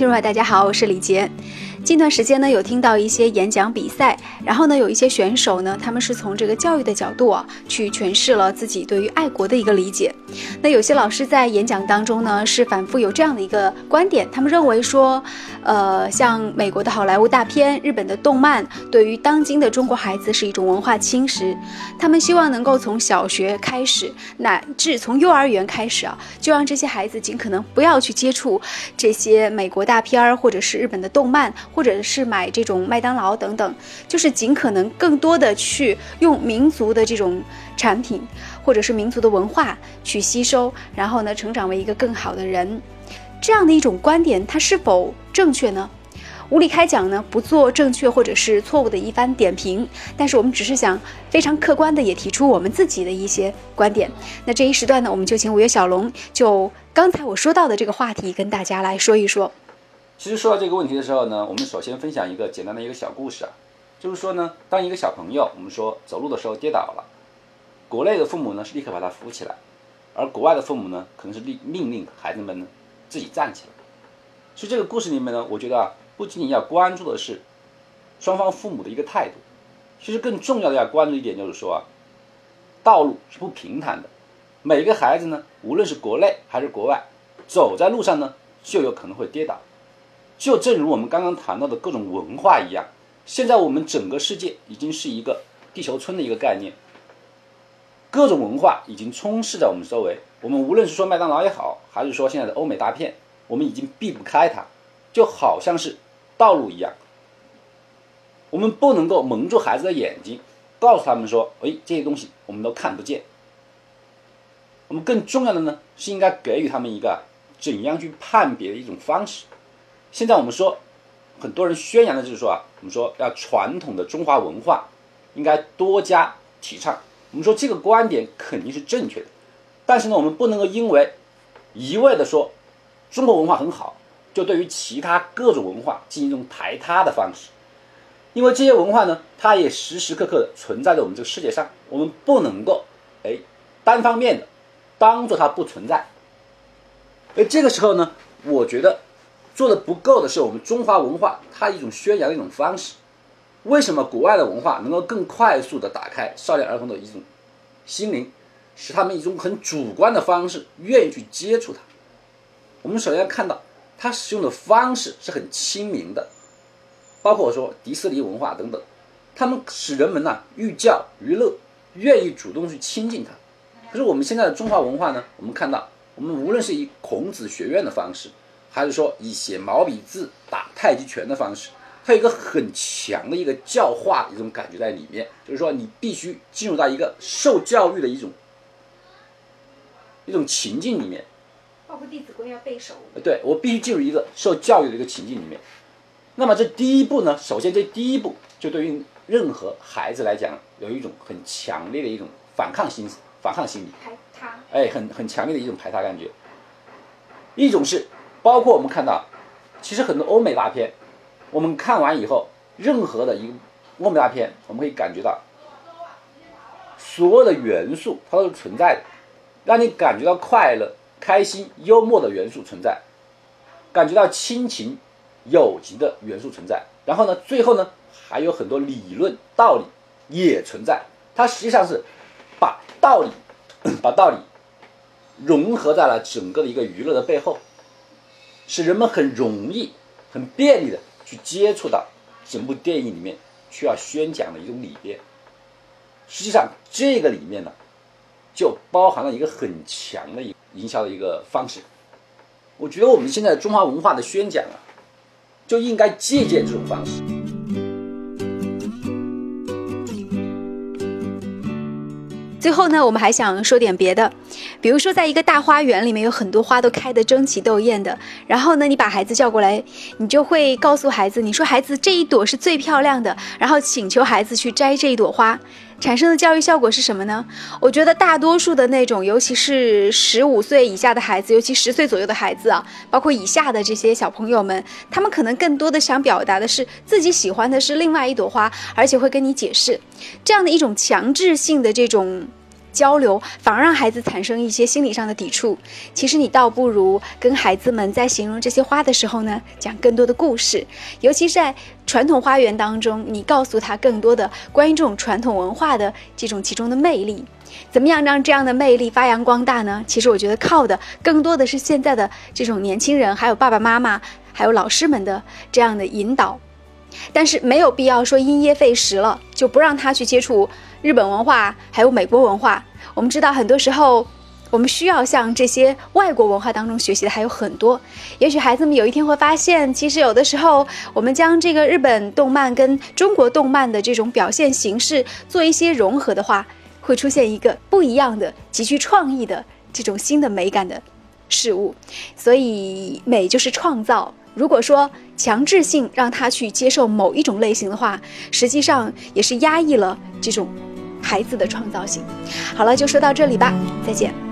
听众朋友，大家好，我是李杰。近段时间呢，有听到一些演讲比赛，然后呢，有一些选手呢，他们是从这个教育的角度啊，去诠释了自己对于爱国的一个理解。那有些老师在演讲当中呢，是反复有这样的一个观点，他们认为说，呃，像美国的好莱坞大片、日本的动漫，对于当今的中国孩子是一种文化侵蚀。他们希望能够从小学开始，乃至从幼儿园开始啊，就让这些孩子尽可能不要去接触这些美国大片儿，或者是日本的动漫。或者是买这种麦当劳等等，就是尽可能更多的去用民族的这种产品，或者是民族的文化去吸收，然后呢，成长为一个更好的人。这样的一种观点，它是否正确呢？无理开讲呢，不做正确或者是错误的一番点评，但是我们只是想非常客观的也提出我们自己的一些观点。那这一时段呢，我们就请五月小龙就刚才我说到的这个话题跟大家来说一说。其实说到这个问题的时候呢，我们首先分享一个简单的一个小故事啊，就是说呢，当一个小朋友我们说走路的时候跌倒了，国内的父母呢是立刻把他扶起来，而国外的父母呢可能是令命令孩子们呢自己站起来。所以这个故事里面呢，我觉得啊，不仅仅要关注的是双方父母的一个态度，其实更重要的要关注一点就是说啊，道路是不平坦的，每个孩子呢，无论是国内还是国外，走在路上呢就有可能会跌倒。就正如我们刚刚谈到的各种文化一样，现在我们整个世界已经是一个地球村的一个概念，各种文化已经充斥在我们周围。我们无论是说麦当劳也好，还是说现在的欧美大片，我们已经避不开它，就好像是道路一样。我们不能够蒙住孩子的眼睛，告诉他们说：“哎，这些东西我们都看不见。”我们更重要的呢，是应该给予他们一个怎样去判别的一种方式。现在我们说，很多人宣扬的就是说啊，我们说要传统的中华文化应该多加提倡。我们说这个观点肯定是正确的，但是呢，我们不能够因为一味的说中国文化很好，就对于其他各种文化进行一种排他的方式。因为这些文化呢，它也时时刻刻的存在在我们这个世界上，我们不能够哎单方面的当做它不存在。哎，这个时候呢，我觉得。做的不够的是我们中华文化它一种宣扬的一种方式。为什么国外的文化能够更快速的打开少年儿童的一种心灵，使他们一种很主观的方式愿意去接触它？我们首先看到它使用的方式是很亲民的，包括我说迪士尼文化等等，他们使人们呢寓教于乐，愿意主动去亲近它。可是我们现在的中华文化呢，我们看到我们无论是以孔子学院的方式。还是说以写毛笔字打太极拳的方式，它有一个很强的一个教化的一种感觉在里面，就是说你必须进入到一个受教育的一种一种情境里面。包括《弟子规》要背熟。对我必须进入一个受教育的一个情境里面。那么这第一步呢，首先这第一步就对于任何孩子来讲，有一种很强烈的一种反抗心反抗心理。排他。哎，很很强烈的一种排他感觉。一种是。包括我们看到，其实很多欧美大片，我们看完以后，任何的一个欧美大片，我们可以感觉到，所有的元素它都是存在的，让你感觉到快乐、开心、幽默的元素存在，感觉到亲情、友情的元素存在。然后呢，最后呢，还有很多理论道理也存在。它实际上是把道理，把道理融合在了整个的一个娱乐的背后。使人们很容易、很便利的去接触到整部电影里面需要宣讲的一种理念。实际上，这个里面呢，就包含了一个很强的一营销的一个方式。我觉得我们现在中华文化的宣讲啊，就应该借鉴这种方式。最后呢，我们还想说点别的，比如说，在一个大花园里面，有很多花都开得争奇斗艳的。然后呢，你把孩子叫过来，你就会告诉孩子，你说孩子这一朵是最漂亮的，然后请求孩子去摘这一朵花，产生的教育效果是什么呢？我觉得大多数的那种，尤其是十五岁以下的孩子，尤其十岁左右的孩子啊，包括以下的这些小朋友们，他们可能更多的想表达的是自己喜欢的是另外一朵花，而且会跟你解释，这样的一种强制性的这种。交流，反而让孩子产生一些心理上的抵触。其实你倒不如跟孩子们在形容这些花的时候呢，讲更多的故事，尤其是在传统花园当中，你告诉他更多的关于这种传统文化的这种其中的魅力。怎么样让这样的魅力发扬光大呢？其实我觉得靠的更多的是现在的这种年轻人，还有爸爸妈妈，还有老师们的这样的引导。但是没有必要说因噎废食了，就不让他去接触日本文化，还有美国文化。我们知道，很多时候我们需要向这些外国文化当中学习的还有很多。也许孩子们有一天会发现，其实有的时候我们将这个日本动漫跟中国动漫的这种表现形式做一些融合的话，会出现一个不一样的、极具创意的这种新的美感的事物。所以，美就是创造。如果说强制性让他去接受某一种类型的话，实际上也是压抑了这种孩子的创造性。好了，就说到这里吧，再见。